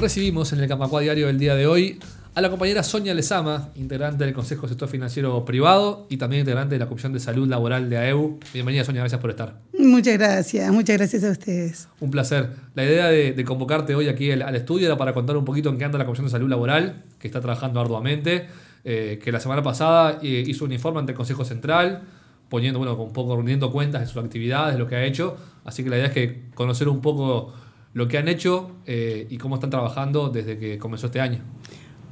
recibimos en el Camacua Diario del día de hoy a la compañera Sonia Lezama, integrante del Consejo Sector Financiero Privado y también integrante de la Comisión de Salud Laboral de AEU. Bienvenida Sonia, gracias por estar. Muchas gracias, muchas gracias a ustedes. Un placer. La idea de, convocarte hoy aquí al, estudio era para contar un poquito en qué anda la Comisión de Salud Laboral, que está trabajando arduamente, eh, que la semana pasada eh, hizo un informe ante el Consejo Central, poniendo, bueno, un poco rindiendo cuentas de sus actividades, de lo que ha hecho. Así que la idea es que conocer un poco lo que han hecho eh, y cómo están trabajando desde que comenzó este año.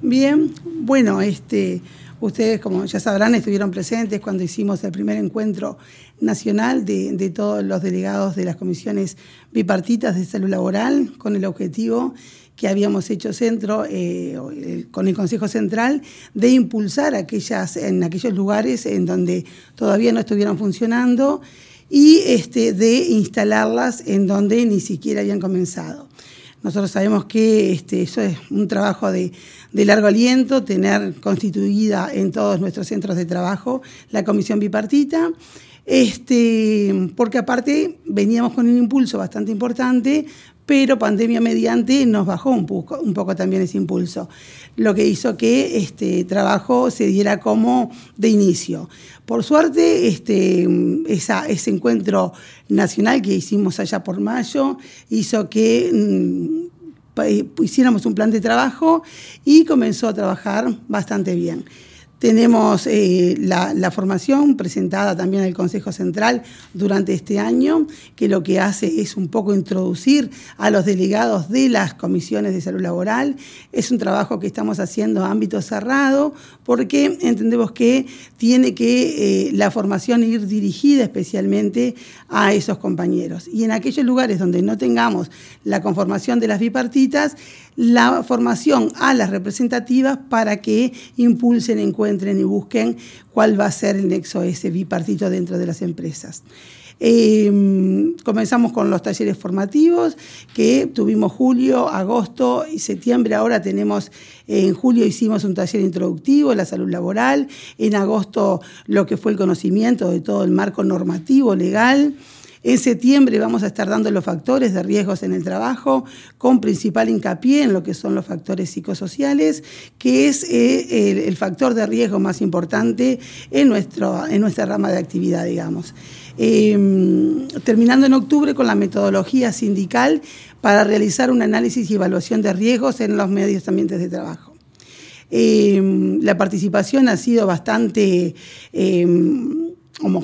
Bien, bueno, este, ustedes como ya sabrán estuvieron presentes cuando hicimos el primer encuentro nacional de, todos los delegados de las comisiones bipartitas de salud laboral con el objetivo que habíamos hecho centro eh, con el Consejo Central de impulsar aquellas, en aquellos lugares en donde todavía no estuvieran funcionando y este, de instalarlas en donde ni siquiera habían comenzado. Nosotros sabemos que este, eso es un trabajo de, largo aliento, tener constituida en todos nuestros centros de trabajo la comisión bipartita, este, porque aparte veníamos con un impulso bastante importante, pero pandemia mediante nos bajó un poco, un poco también ese impulso, lo que hizo que este trabajo se diera como de inicio. Por suerte, este, ese encuentro nacional que hicimos allá por mayo hizo que mm, hiciéramos un plan de trabajo y comenzó a trabajar bastante bien. Tenemos eh, la, formación presentada también al Consejo Central durante este año, que lo que hace es un poco introducir a los delegados de las comisiones de salud laboral. Es un trabajo que estamos haciendo a ámbito cerrado porque entendemos que tiene que eh, la formación ir dirigida especialmente a esos compañeros. Y en aquellos lugares donde no tengamos la conformación de las bipartitas, la formación a las representativas para que impulsen, encuentren y busquen cuál va a ser el nexo ese bipartito dentro de las empresas. Em, comenzamos con los talleres formativos que tuvimos julio, agosto y septiembre. Ahora tenemos, en julio hicimos un taller introductivo la salud laboral, en agosto lo que fue el conocimiento de todo el marco normativo legal. En septiembre vamos a estar dando los factores de riesgos en el trabajo, con principal hincapié en lo que son los factores psicosociales, que es eh, el, factor de riesgo más importante en, nuestro, en nuestra rama de actividad, digamos. Em, terminando en octubre con la metodología sindical para realizar un análisis y evaluación de riesgos en los medios ambientes de trabajo. Em, la participación ha sido bastante em,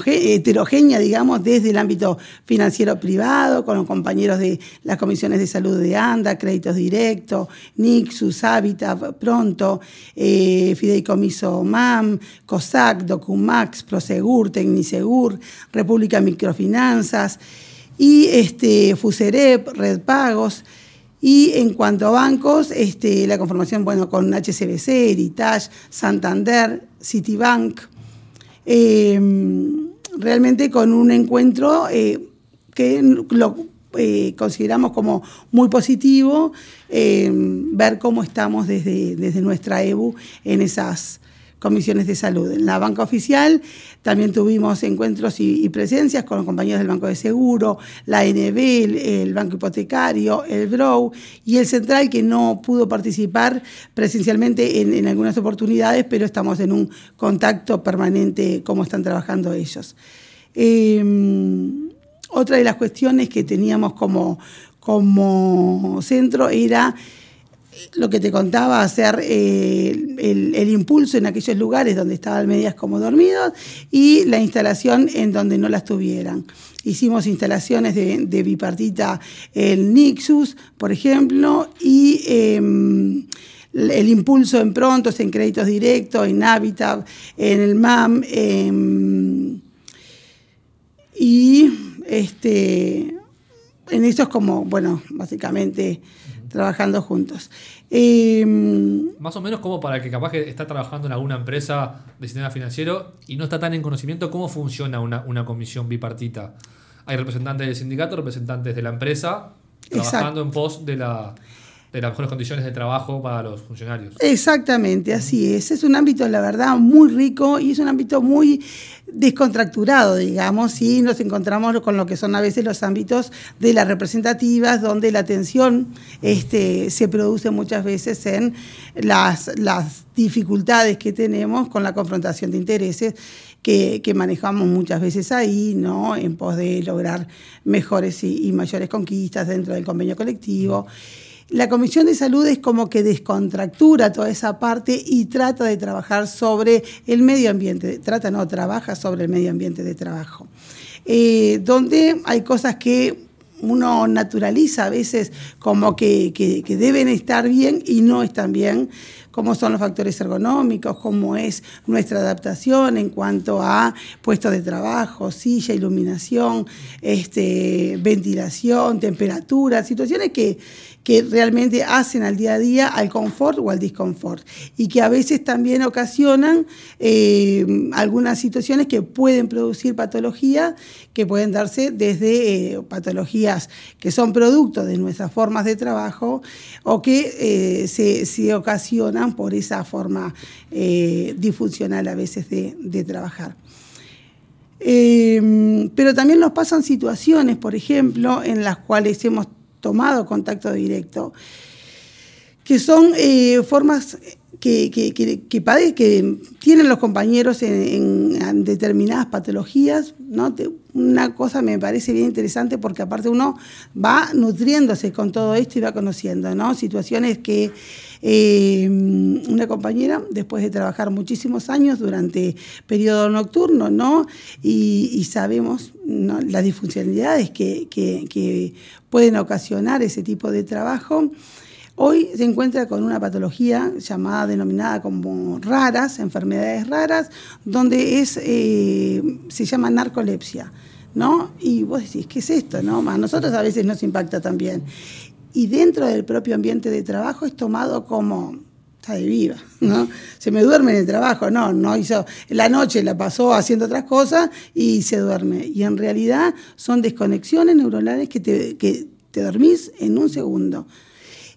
heterogénea, digamos, desde el ámbito financiero privado, con los compañeros de las comisiones de salud de ANDA, Créditos Directos, Nixus, Habitat, Pronto, eh, Fideicomiso MAM, COSAC, Documax, Prosegur, Tecnisegur, República Microfinanzas y este, Fuserep, Red Pagos. Y en cuanto a bancos, este, la conformación bueno, con HCBC, Heritage, Santander, Citibank, Em, realmente con un encuentro eh, que lo eh, consideramos como muy positivo, em, ver cómo estamos desde, desde nuestra EBU en esas comisiones de salud. En la banca oficial también tuvimos encuentros y, presencias con compañeros del Banco de Seguro, la NB, el, Banco Hipotecario, el BROW y el Central que no pudo participar presencialmente en, algunas oportunidades, pero estamos en un contacto permanente cómo están trabajando ellos. Em, otra de las cuestiones que teníamos como, como centro era lo que te contaba, hacer eh, el, impulso en aquellos lugares donde estaban medias como dormidos y la instalación en donde no las tuvieran. Hicimos instalaciones de, bipartita en Nixus, por ejemplo, y em, el impulso en prontos, en créditos directos, en Habitat, en el MAM, em, y este, en eso es como, bueno, básicamente trabajando juntos. Em, Más o menos como para el que capaz que está trabajando en alguna empresa de sistema financiero y no está tan en conocimiento cómo funciona una, comisión bipartita. Hay representantes del sindicato, representantes de la empresa, trabajando en pos de la, de las mejores condiciones de trabajo para los funcionarios. Exactamente, así es. Es un ámbito, la verdad, muy rico y es un ámbito muy descontracturado, digamos, y nos encontramos con lo que son a veces los ámbitos de las representativas, donde la tensión este, se produce muchas veces en las, las dificultades que tenemos con la confrontación de intereses que, manejamos muchas veces ahí, ¿no? En pos de lograr mejores y, mayores conquistas dentro del convenio colectivo. La Comisión de Salud es como que descontractura toda esa parte y trata de trabajar sobre el medio ambiente, trata no, trabaja sobre el medio ambiente de trabajo, eh, donde hay cosas que uno naturaliza a veces como que, que, deben estar bien y no están bien, como son los factores ergonómicos, cómo es nuestra adaptación en cuanto a puestos de trabajo, silla, iluminación, este, ventilación, temperatura, situaciones que que realmente hacen al día a día al confort o al disconfort. Y que a veces también ocasionan eh, algunas situaciones que pueden producir patologías que pueden darse desde eh, patologías que son producto de nuestras formas de trabajo o que eh, se, ocasionan por esa forma disfuncional a veces de, trabajar. pero también nos pasan situaciones, por ejemplo, en las cuales hemos tomado contacto directo, que son eh, formas que, que, que, que, tienen los compañeros en, determinadas patologías. ¿no? Una cosa me parece bien interesante porque aparte uno va nutriéndose con todo esto y va conociendo ¿no? situaciones que eh, una compañera, después de trabajar muchísimos años durante periodo nocturno, ¿no? y, sabemos las disfuncionalidades que, que pueden ocasionar ese tipo de trabajo, Hoy se encuentra con una patología llamada, denominada como raras, enfermedades raras, donde es, eh, se llama narcolepsia. ¿no? Y vos decís, ¿qué es esto? ¿no? A nosotros a veces nos impacta también. Y dentro del propio ambiente de trabajo es tomado como, está de viva, ¿no? Se me duerme en el trabajo, no, no hizo, la noche la pasó haciendo otras cosas y se duerme. Y en realidad son desconexiones neuronales que te, que te dormís en un segundo.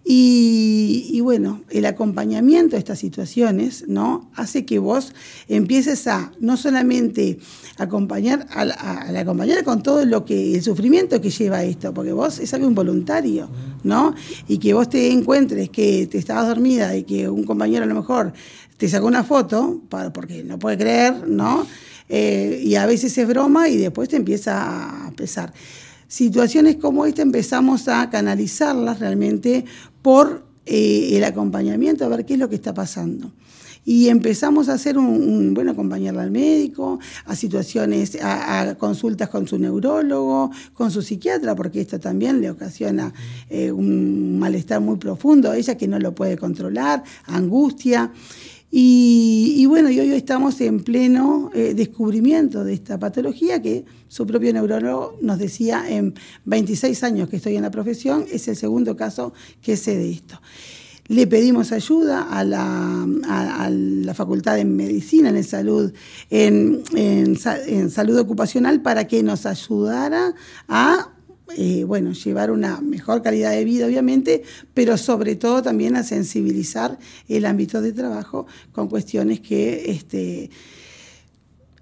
Y, bueno, el acompañamiento a estas situaciones ¿no? hace que vos empieces a no solamente acompañar a la, compañera con todo lo que el sufrimiento que lleva esto, porque vos es algo involuntario, ¿no? Y que vos te encuentres que te estabas dormida y que un compañero a lo mejor te sacó una foto, porque no puede creer, ¿no? Eh, y a veces es broma y después te empieza a pesar situaciones como esta empezamos a canalizarlas realmente por eh, el acompañamiento, a ver qué es lo que está pasando. Y empezamos a hacer un, bueno, acompañarla al médico, a situaciones, a, consultas con su neurólogo, con su psiquiatra, porque esto también le ocasiona eh, un malestar muy profundo ella que no lo puede controlar, angustia. Y, bueno, y hoy estamos en pleno eh, descubrimiento de esta patología que su propio neurólogo nos decía en 26 años que estoy en la profesión, es el segundo caso que sé de esto. Le pedimos ayuda a la, a, la Facultad de Medicina en, salud, en, en salud ocupacional para que nos ayudara a eh, bueno, llevar una mejor calidad de vida, obviamente, pero sobre todo también a sensibilizar el ámbito de trabajo con cuestiones que este,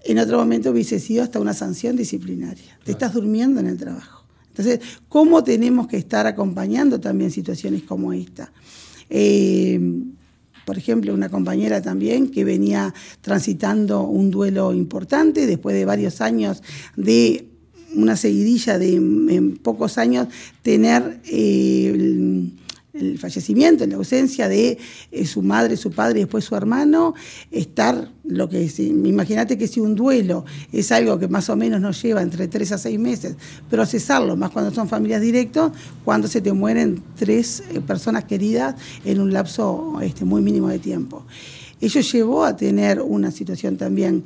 en otro momento hubiese sido hasta una sanción disciplinaria. Te estás durmiendo en el trabajo. Entonces, ¿cómo tenemos que estar acompañando también situaciones como esta? Eh, por ejemplo, una compañera también que venía transitando un duelo importante después de varios años de una seguidilla de en pocos años tener eh, el, fallecimiento, la ausencia de eh, su madre, su padre y después su hermano, estar, lo que es, imagínate que si un duelo es algo que más o menos nos lleva entre tres a seis meses, procesarlo, más cuando son familias directos, cuando se te mueren tres eh, personas queridas en un lapso este, muy mínimo de tiempo. Ello llevó a tener una situación también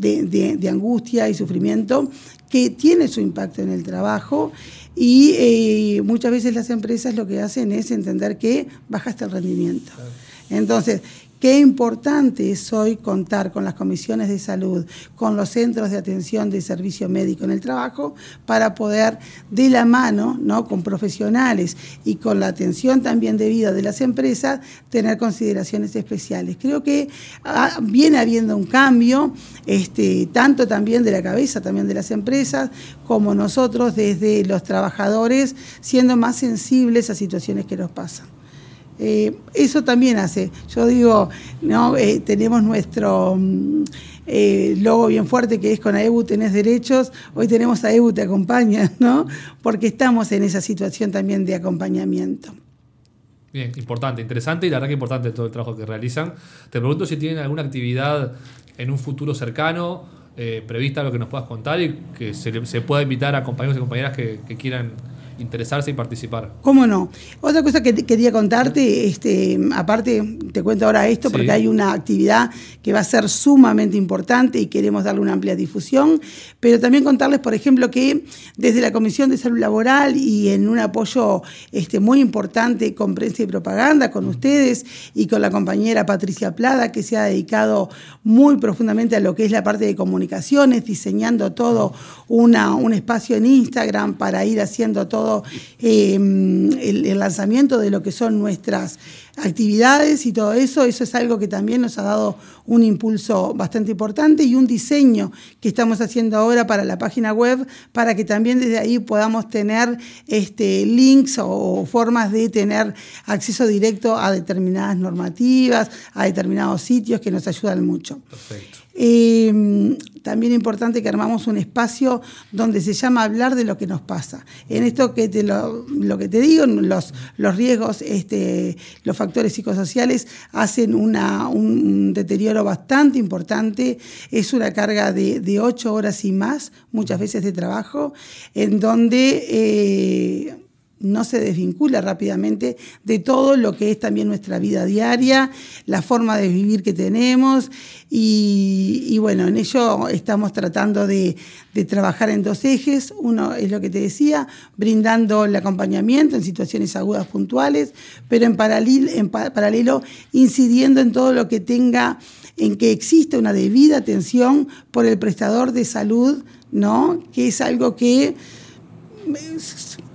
de, angustia y sufrimiento que tiene su impacto en el trabajo y eh, muchas veces las empresas lo que hacen es entender que bajaste el rendimiento. Entonces, Qué importante es hoy contar con las comisiones de salud, con los centros de atención de servicio médico en el trabajo, para poder de la mano, ¿no? con profesionales y con la atención también debida de las empresas, tener consideraciones especiales. Creo que ah, viene habiendo un cambio, este, tanto también de la cabeza, también de las empresas, como nosotros desde los trabajadores, siendo más sensibles a situaciones que nos pasan. Eh, eso también hace, yo digo, ¿no? Eh, tenemos nuestro mm, eh, logo bien fuerte que es con AEBU tenés derechos, hoy tenemos AEBU te acompaña, ¿no? porque estamos en esa situación también de acompañamiento. Bien, importante, interesante y la verdad que importante todo el trabajo que realizan. Te pregunto si tienen alguna actividad en un futuro cercano prevista, lo que nos puedas contar y que se, se pueda invitar a compañeros y compañeras que quieran interesarse y participar. ¿Cómo no? Otra cosa que quería contarte, este, aparte te cuento ahora esto porque hay una actividad que va a ser sumamente importante y queremos darle una amplia difusión, pero también contarles, por ejemplo, que desde la Comisión de Salud Laboral y en un apoyo este, muy importante con prensa y propaganda, con ustedes y con la compañera Patricia Plada, que se ha dedicado muy profundamente a lo que es la parte de comunicaciones, diseñando todo una, un espacio en Instagram para ir haciendo todo Em, el, lanzamiento de lo que son nuestras actividades y todo eso, eso es algo que también nos ha dado un impulso bastante importante y un diseño que estamos haciendo ahora para la página web para que también desde ahí podamos tener este, links o formas de tener acceso directo a determinadas normativas, a determinados sitios que nos ayudan mucho. Perfecto. Eh, también importante que armamos un espacio donde se llama hablar de lo que nos pasa. En esto que te lo, que te digo, los, los riesgos, este, los factores psicosociales hacen una, un deterioro bastante importante. Es una carga de, ocho horas y más, muchas veces de trabajo, en donde... Eh, no se desvincula rápidamente de todo lo que es también nuestra vida diaria, la forma de vivir que tenemos y, bueno, en ello estamos tratando de, trabajar en dos ejes. Uno es lo que te decía, brindando el acompañamiento en situaciones agudas puntuales, pero en paralelo, en paralelo incidiendo en todo lo que tenga, en que exista una debida atención por el prestador de salud, ¿no? que es algo que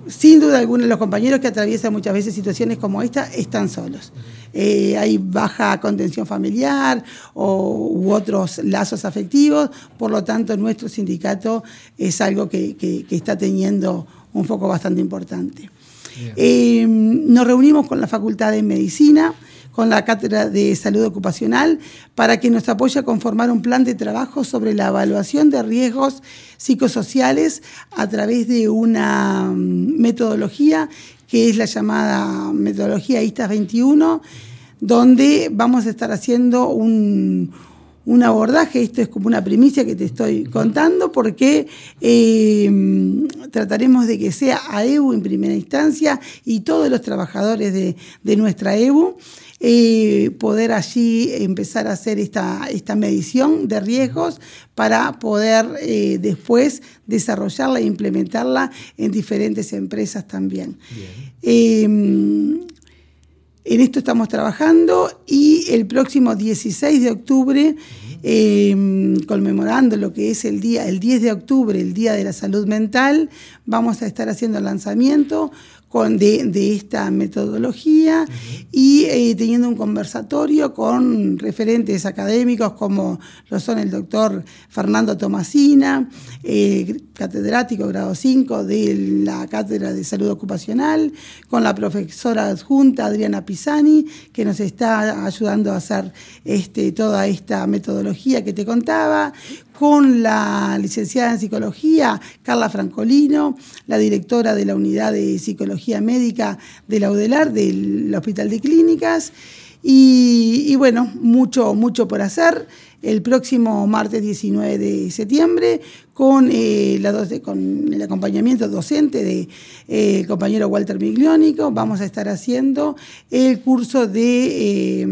sin duda alguna los compañeros que atraviesan muchas veces situaciones como esta están solos. Eh, hay baja contención familiar o, u otros lazos afectivos, por lo tanto nuestro sindicato es algo que, está teniendo un foco bastante importante. Eh, nos reunimos con la Facultad de Medicina, con la Cátedra de Salud Ocupacional para que nos apoye a conformar un plan de trabajo sobre la evaluación de riesgos psicosociales a través de una mm, metodología que es la llamada metodología ISTAS 21, donde vamos a estar haciendo un, abordaje, esto es como una primicia que te estoy contando, porque eh, trataremos de que sea AEBU en primera instancia y todos los trabajadores de, de nuestra EBU eh, poder allí empezar a hacer esta, esta medición de riesgos para poder eh, después desarrollarla e implementarla en diferentes empresas también. Em, en esto estamos trabajando y el próximo 16 de octubre, em, conmemorando lo que es el día, el 10 de octubre, el Día de la Salud Mental, vamos a estar haciendo el lanzamiento de, esta metodología y eh, teniendo un conversatorio con referentes académicos como lo son el doctor Fernando Tomasina, eh, catedrático grado 5 de la Cátedra de Salud Ocupacional, con la profesora adjunta Adriana Pisani, que nos está ayudando a hacer este, toda esta metodología que te contaba, con la licenciada en psicología Carla Francolino, la directora de la unidad de psicología médica de la UDELAR, del Hospital de Clínicas. Y, bueno, mucho, mucho por hacer. El próximo martes 19 de septiembre, con, eh, la con el acompañamiento docente de, eh, compañero Walter Migliónico, vamos a estar haciendo el curso de eh,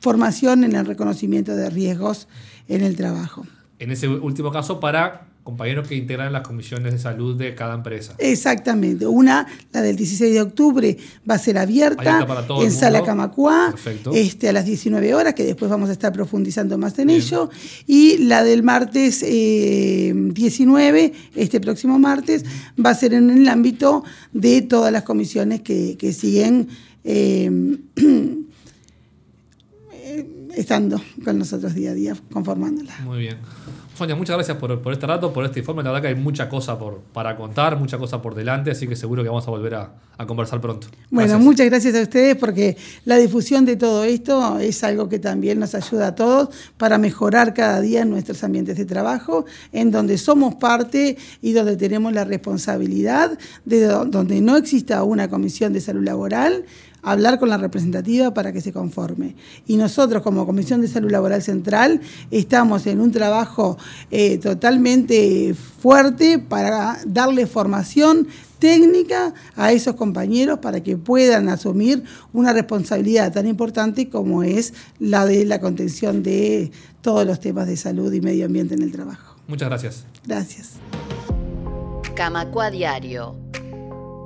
formación en el reconocimiento de riesgos en el trabajo. En ese último caso, para compañeros que integran las comisiones de salud de cada empresa. Exactamente. Una, la del 16 de octubre, va a ser abierta, en Sala Camacuá, este, a las 19 horas, que después vamos a estar profundizando más en ello. Y la del martes 19, eh, este próximo martes, va a ser en el ámbito de todas las comisiones que, siguen. Eh, estando con nosotros día a día, conformándola. Muy bien. Sonia, muchas gracias por, por, este rato, por este informe. La verdad que hay mucha cosa por, para contar, mucha cosa por delante, así que seguro que vamos a volver a, conversar pronto. Bueno, muchas gracias a ustedes porque la difusión de todo esto es algo que también nos ayuda a todos para mejorar cada día nuestros ambientes de trabajo, en donde somos parte y donde tenemos la responsabilidad de donde no exista una comisión de salud laboral hablar con la representativa para que se conforme. Y nosotros como Comisión de Salud Laboral Central estamos en un trabajo eh, totalmente fuerte para darle formación técnica a esos compañeros para que puedan asumir una responsabilidad tan importante como es la de la contención de todos los temas de salud y medio ambiente en el trabajo. Muchas gracias. Gracias. Camacua Diario